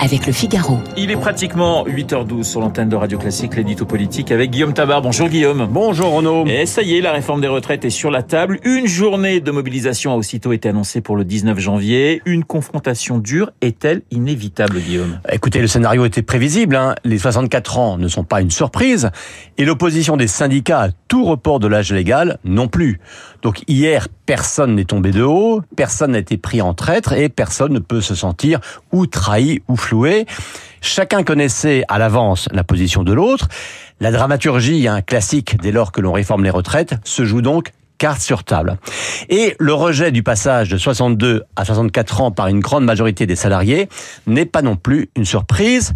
avec le Figaro. Il est pratiquement 8h12 sur l'antenne de Radio Classique, l'édito politique avec Guillaume Tabar. Bonjour Guillaume. Bonjour Renaud. Et ça y est, la réforme des retraites est sur la table. Une journée de mobilisation a aussitôt été annoncée pour le 19 janvier. Une confrontation dure est-elle inévitable, Guillaume? Écoutez, le scénario était prévisible. Hein. Les 64 ans ne sont pas une surprise. Et l'opposition des syndicats à tout report de l'âge légal non plus. Donc hier, personne n'est tombé de haut, personne n'a été pris en traître et personne ne peut se sentir ou trahi ou Chacun connaissait à l'avance la position de l'autre. La dramaturgie, un classique dès lors que l'on réforme les retraites, se joue donc carte sur table. Et le rejet du passage de 62 à 64 ans par une grande majorité des salariés n'est pas non plus une surprise.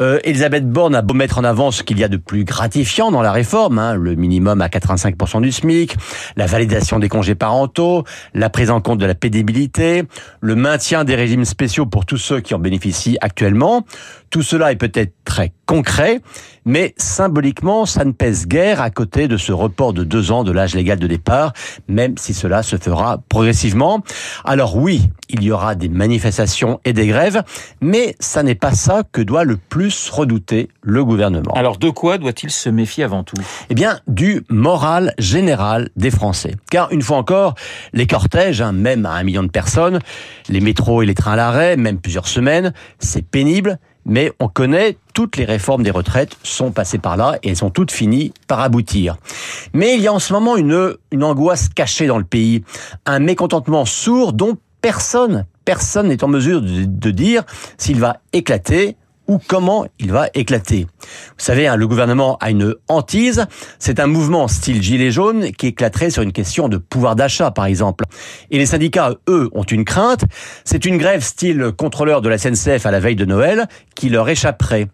Euh, Elisabeth Borne a beau mettre en avant ce qu'il y a de plus gratifiant dans la réforme, hein, le minimum à 85% du SMIC, la validation des congés parentaux, la prise en compte de la pénibilité, le maintien des régimes spéciaux pour tous ceux qui en bénéficient actuellement. Tout cela est peut-être très concret, mais symboliquement, ça ne pèse guère à côté de ce report de deux ans de l'âge légal de départ, même si cela se fera progressivement. Alors oui, il y aura des manifestations et des grèves, mais ça n'est pas ça que doit le plus redouter le gouvernement. Alors de quoi doit-il se méfier avant tout? Eh bien, du moral général des Français. Car une fois encore, les cortèges, hein, même à un million de personnes, les métros et les trains à l'arrêt, même plusieurs semaines, c'est pénible, mais on connaît toutes les réformes des retraites sont passées par là et elles sont toutes finies par aboutir. Mais il y a en ce moment une, angoisse cachée dans le pays, un mécontentement sourd dont personne, personne n'est en mesure de dire s'il va éclater ou comment il va éclater. Vous savez, hein, le gouvernement a une hantise. C'est un mouvement style gilet jaune qui éclaterait sur une question de pouvoir d'achat, par exemple. Et les syndicats, eux, ont une crainte. C'est une grève style contrôleur de la SNCF à la veille de Noël qui leur échapperait.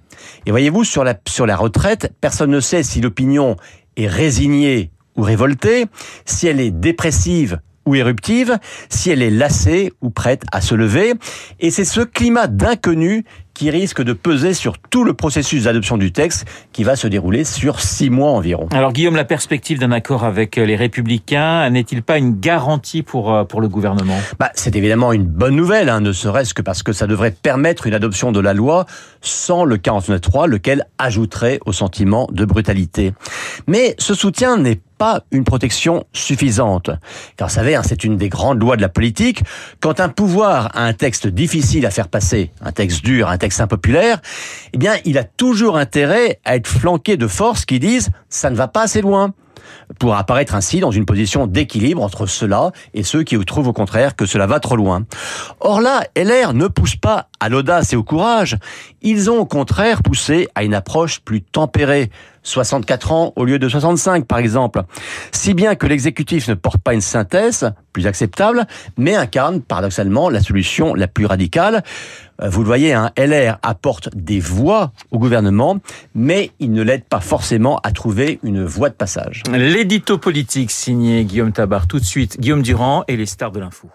Et voyez-vous, sur la, sur la retraite, personne ne sait si l'opinion est résignée ou révoltée, si elle est dépressive ou éruptive, si elle est lassée ou prête à se lever. Et c'est ce climat d'inconnu qui risque de peser sur tout le processus d'adoption du texte qui va se dérouler sur six mois environ. Alors Guillaume, la perspective d'un accord avec les Républicains n'est-il pas une garantie pour, euh, pour le gouvernement? Bah, C'est évidemment une bonne nouvelle, hein, ne serait-ce que parce que ça devrait permettre une adoption de la loi sans le 49.3, lequel ajouterait au sentiment de brutalité. Mais ce soutien n'est pas une protection suffisante. Car vous savez, hein, c'est une des grandes lois de la politique. Quand un pouvoir a un texte difficile à faire passer, un texte dur, un texte impopulaire, eh bien, il a toujours intérêt à être flanqué de forces qui disent ça ne va pas assez loin pour apparaître ainsi dans une position d'équilibre entre cela et ceux qui trouvent au contraire que cela va trop loin. Or là, LR ne pousse pas à l'audace et au courage, ils ont au contraire poussé à une approche plus tempérée, 64 ans au lieu de 65 par exemple, si bien que l'exécutif ne porte pas une synthèse plus acceptable, mais incarne paradoxalement la solution la plus radicale. Euh, vous le voyez, un hein, LR apporte des voix au gouvernement, mais il ne l'aide pas forcément à trouver une voie de passage. L'édito politique signé Guillaume Tabar tout de suite, Guillaume Durand et les stars de l'info.